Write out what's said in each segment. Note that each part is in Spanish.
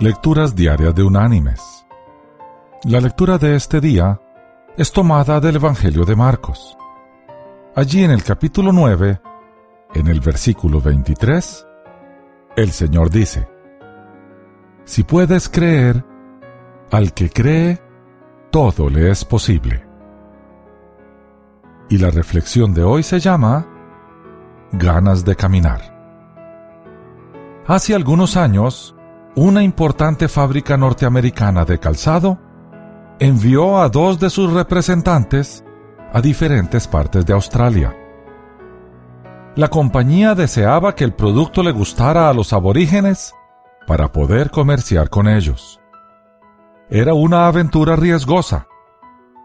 Lecturas Diarias de Unánimes. La lectura de este día es tomada del Evangelio de Marcos. Allí en el capítulo 9, en el versículo 23, el Señor dice, Si puedes creer, al que cree, todo le es posible. Y la reflexión de hoy se llama Ganas de caminar. Hace algunos años, una importante fábrica norteamericana de calzado envió a dos de sus representantes a diferentes partes de Australia. La compañía deseaba que el producto le gustara a los aborígenes para poder comerciar con ellos. Era una aventura riesgosa,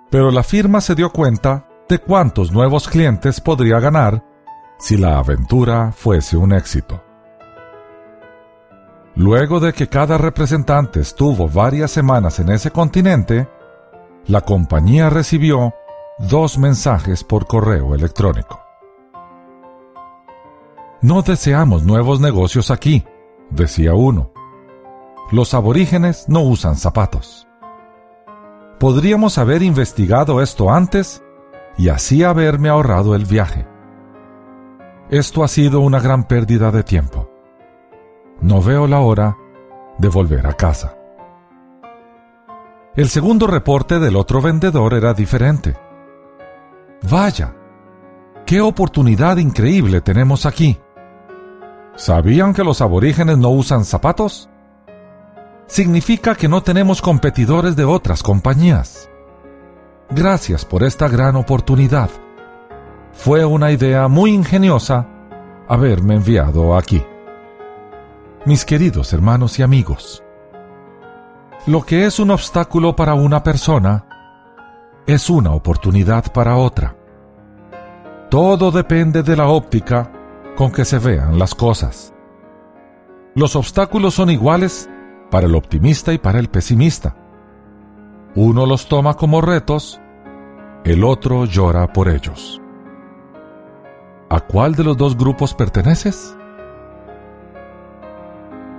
pero la firma se dio cuenta de cuántos nuevos clientes podría ganar si la aventura fuese un éxito. Luego de que cada representante estuvo varias semanas en ese continente, la compañía recibió dos mensajes por correo electrónico. No deseamos nuevos negocios aquí, decía uno. Los aborígenes no usan zapatos. Podríamos haber investigado esto antes y así haberme ahorrado el viaje. Esto ha sido una gran pérdida de tiempo no veo la hora de volver a casa. El segundo reporte del otro vendedor era diferente. Vaya, qué oportunidad increíble tenemos aquí. ¿Sabían que los aborígenes no usan zapatos? Significa que no tenemos competidores de otras compañías. Gracias por esta gran oportunidad. Fue una idea muy ingeniosa haberme enviado aquí mis queridos hermanos y amigos. Lo que es un obstáculo para una persona es una oportunidad para otra. Todo depende de la óptica con que se vean las cosas. Los obstáculos son iguales para el optimista y para el pesimista. Uno los toma como retos, el otro llora por ellos. ¿A cuál de los dos grupos perteneces?